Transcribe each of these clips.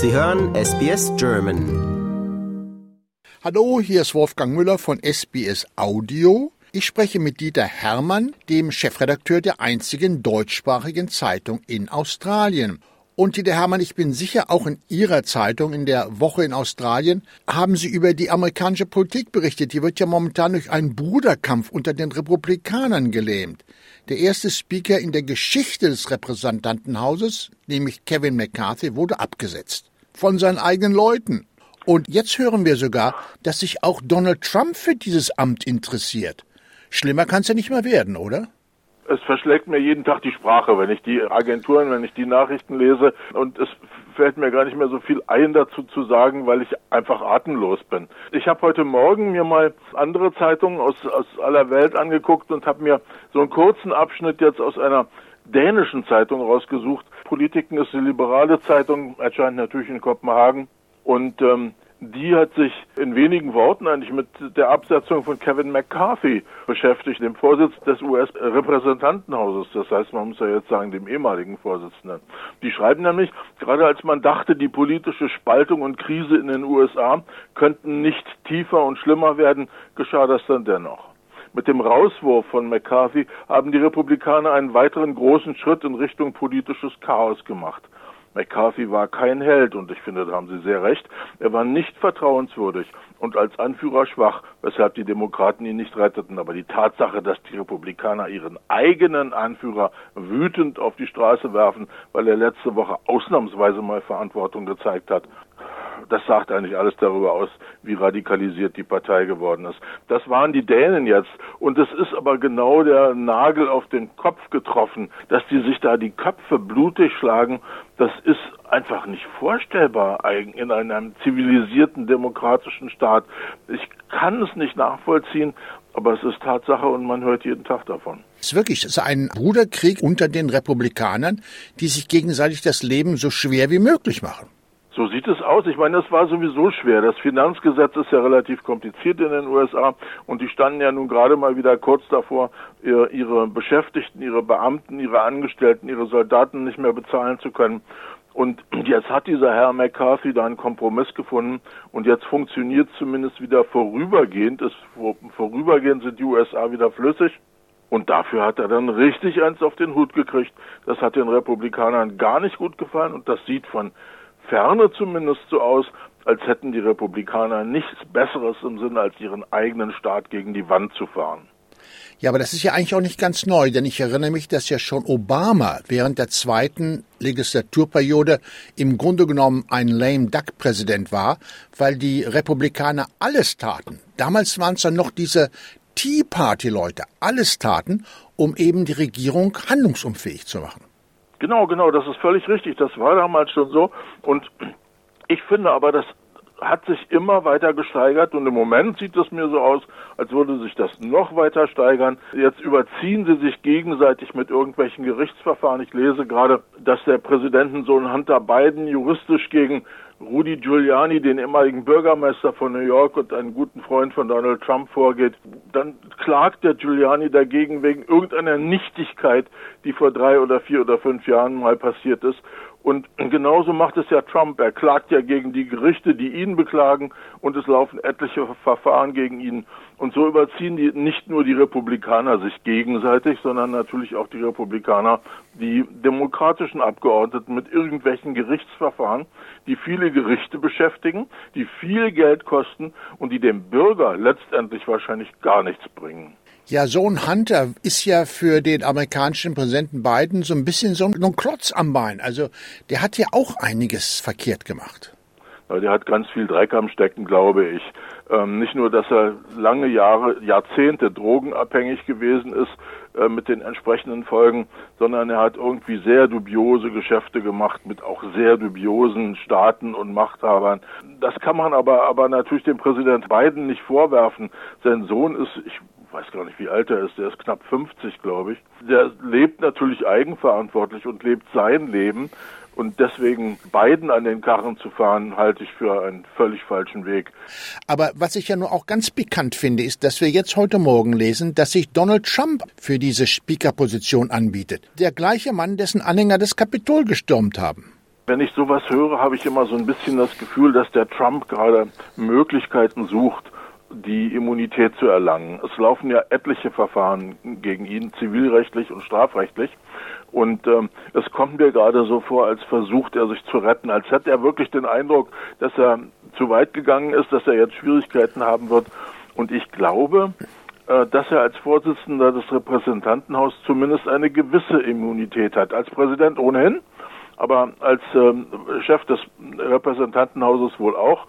Sie hören SBS German. Hallo, hier ist Wolfgang Müller von SBS Audio. Ich spreche mit Dieter Hermann, dem Chefredakteur der einzigen deutschsprachigen Zeitung in Australien. Und Dieter Hermann, ich bin sicher, auch in Ihrer Zeitung in der Woche in Australien haben Sie über die amerikanische Politik berichtet. Die wird ja momentan durch einen Bruderkampf unter den Republikanern gelähmt. Der erste Speaker in der Geschichte des Repräsentantenhauses, nämlich Kevin McCarthy, wurde abgesetzt. Von seinen eigenen Leuten. Und jetzt hören wir sogar, dass sich auch Donald Trump für dieses Amt interessiert. Schlimmer kann es ja nicht mehr werden, oder? es verschlägt mir jeden Tag die Sprache, wenn ich die Agenturen, wenn ich die Nachrichten lese und es fällt mir gar nicht mehr so viel ein dazu zu sagen, weil ich einfach atemlos bin. Ich habe heute Morgen mir mal andere Zeitungen aus, aus aller Welt angeguckt und habe mir so einen kurzen Abschnitt jetzt aus einer dänischen Zeitung rausgesucht. Politiken ist eine liberale Zeitung, erscheint natürlich in Kopenhagen und ähm, die hat sich in wenigen Worten eigentlich mit der Absetzung von Kevin McCarthy beschäftigt, dem Vorsitz des US-Repräsentantenhauses. Das heißt, man muss ja jetzt sagen, dem ehemaligen Vorsitzenden. Die schreiben nämlich, gerade als man dachte, die politische Spaltung und Krise in den USA könnten nicht tiefer und schlimmer werden, geschah das dann dennoch. Mit dem Rauswurf von McCarthy haben die Republikaner einen weiteren großen Schritt in Richtung politisches Chaos gemacht. McCarthy war kein Held und ich finde, da haben Sie sehr recht. Er war nicht vertrauenswürdig und als Anführer schwach, weshalb die Demokraten ihn nicht retteten. Aber die Tatsache, dass die Republikaner ihren eigenen Anführer wütend auf die Straße werfen, weil er letzte Woche ausnahmsweise mal Verantwortung gezeigt hat, das sagt eigentlich alles darüber aus, wie radikalisiert die Partei geworden ist. Das waren die Dänen jetzt. Und es ist aber genau der Nagel auf den Kopf getroffen, dass die sich da die Köpfe blutig schlagen. Das ist einfach nicht vorstellbar in einem zivilisierten demokratischen Staat. Ich kann es nicht nachvollziehen, aber es ist Tatsache und man hört jeden Tag davon. Es ist wirklich es ist ein Bruderkrieg unter den Republikanern, die sich gegenseitig das Leben so schwer wie möglich machen. So sieht es aus. Ich meine, das war sowieso schwer. Das Finanzgesetz ist ja relativ kompliziert in den USA und die standen ja nun gerade mal wieder kurz davor, ihre Beschäftigten, ihre Beamten, ihre Angestellten, ihre Soldaten nicht mehr bezahlen zu können. Und jetzt hat dieser Herr McCarthy da einen Kompromiss gefunden und jetzt funktioniert zumindest wieder vorübergehend. Ist, vorübergehend sind die USA wieder flüssig. Und dafür hat er dann richtig eins auf den Hut gekriegt. Das hat den Republikanern gar nicht gut gefallen und das sieht von Ferne zumindest so aus, als hätten die Republikaner nichts Besseres im Sinne, als ihren eigenen Staat gegen die Wand zu fahren. Ja, aber das ist ja eigentlich auch nicht ganz neu, denn ich erinnere mich, dass ja schon Obama während der zweiten Legislaturperiode im Grunde genommen ein lame duck Präsident war, weil die Republikaner alles taten. Damals waren es dann noch diese Tea Party Leute, alles taten, um eben die Regierung handlungsunfähig zu machen. Genau, genau, das ist völlig richtig. Das war damals schon so. Und ich finde aber, das hat sich immer weiter gesteigert und im Moment sieht es mir so aus, als würde sich das noch weiter steigern. Jetzt überziehen sie sich gegenseitig mit irgendwelchen Gerichtsverfahren. Ich lese gerade, dass der Präsidentensohn Hunter Biden juristisch gegen Rudy Giuliani, den ehemaligen Bürgermeister von New York und einen guten Freund von Donald Trump vorgeht, dann klagt der Giuliani dagegen wegen irgendeiner Nichtigkeit, die vor drei oder vier oder fünf Jahren mal passiert ist. Und genauso macht es ja Trump. Er klagt ja gegen die Gerichte, die ihn beklagen, und es laufen etliche Verfahren gegen ihn. Und so überziehen die nicht nur die Republikaner sich gegenseitig, sondern natürlich auch die Republikaner die demokratischen Abgeordneten mit irgendwelchen Gerichtsverfahren, die viele Gerichte beschäftigen, die viel Geld kosten und die dem Bürger letztendlich wahrscheinlich gar nichts bringen. Ja, Sohn Hunter ist ja für den amerikanischen Präsidenten Biden so ein bisschen so ein Klotz am Bein. Also der hat ja auch einiges verkehrt gemacht. Ja, der hat ganz viel Dreck am Stecken, glaube ich. Ähm, nicht nur, dass er lange Jahre, Jahrzehnte drogenabhängig gewesen ist äh, mit den entsprechenden Folgen, sondern er hat irgendwie sehr dubiose Geschäfte gemacht mit auch sehr dubiosen Staaten und Machthabern. Das kann man aber, aber natürlich dem Präsident Biden nicht vorwerfen. Sein Sohn ist, ich weiß gar nicht, wie alt er ist, der ist knapp 50, glaube ich. Der lebt natürlich eigenverantwortlich und lebt sein Leben. Und deswegen beiden an den Karren zu fahren, halte ich für einen völlig falschen Weg. Aber was ich ja nur auch ganz bekannt finde, ist, dass wir jetzt heute Morgen lesen, dass sich Donald Trump für diese Speaker-Position anbietet. Der gleiche Mann, dessen Anhänger das Kapitol gestürmt haben. Wenn ich sowas höre, habe ich immer so ein bisschen das Gefühl, dass der Trump gerade Möglichkeiten sucht, die Immunität zu erlangen. Es laufen ja etliche Verfahren gegen ihn, zivilrechtlich und strafrechtlich. Und ähm, es kommt mir gerade so vor, als versucht er sich zu retten, als hätte er wirklich den Eindruck, dass er zu weit gegangen ist, dass er jetzt Schwierigkeiten haben wird. Und ich glaube, äh, dass er als Vorsitzender des Repräsentantenhauses zumindest eine gewisse Immunität hat. Als Präsident ohnehin, aber als ähm, Chef des Repräsentantenhauses wohl auch.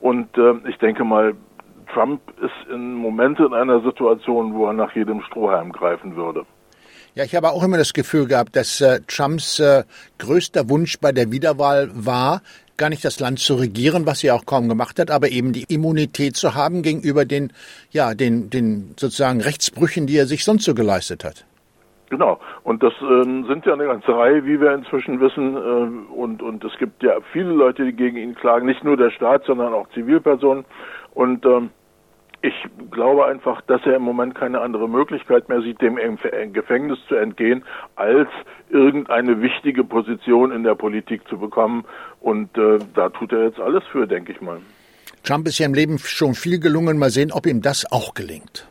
Und äh, ich denke mal, Trump ist im Moment in einer Situation, wo er nach jedem Strohhalm greifen würde. Ja, ich habe auch immer das Gefühl gehabt, dass äh, Trumps äh, größter Wunsch bei der Wiederwahl war, gar nicht das Land zu regieren, was er auch kaum gemacht hat, aber eben die Immunität zu haben gegenüber den, ja, den, den sozusagen Rechtsbrüchen, die er sich sonst so geleistet hat. Genau. Und das ähm, sind ja eine ganze Reihe, wie wir inzwischen wissen. Äh, und, und es gibt ja viele Leute, die gegen ihn klagen. Nicht nur der Staat, sondern auch Zivilpersonen. Und ähm, ich glaube einfach, dass er im Moment keine andere Möglichkeit mehr sieht, dem Gefängnis zu entgehen, als irgendeine wichtige Position in der Politik zu bekommen. Und äh, da tut er jetzt alles für, denke ich mal. Trump ist ja im Leben schon viel gelungen. Mal sehen, ob ihm das auch gelingt.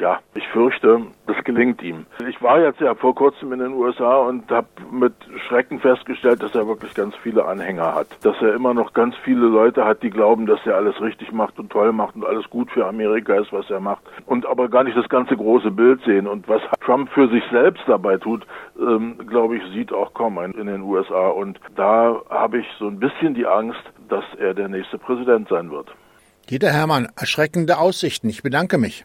Ja, ich fürchte, das gelingt ihm. Ich war jetzt ja vor kurzem in den USA und habe mit Schrecken festgestellt, dass er wirklich ganz viele Anhänger hat. Dass er immer noch ganz viele Leute hat, die glauben, dass er alles richtig macht und toll macht und alles gut für Amerika ist, was er macht. Und aber gar nicht das ganze große Bild sehen. Und was Trump für sich selbst dabei tut, ähm, glaube ich, sieht auch kaum ein in den USA. Und da habe ich so ein bisschen die Angst, dass er der nächste Präsident sein wird. Dieter Hermann, erschreckende Aussichten. Ich bedanke mich.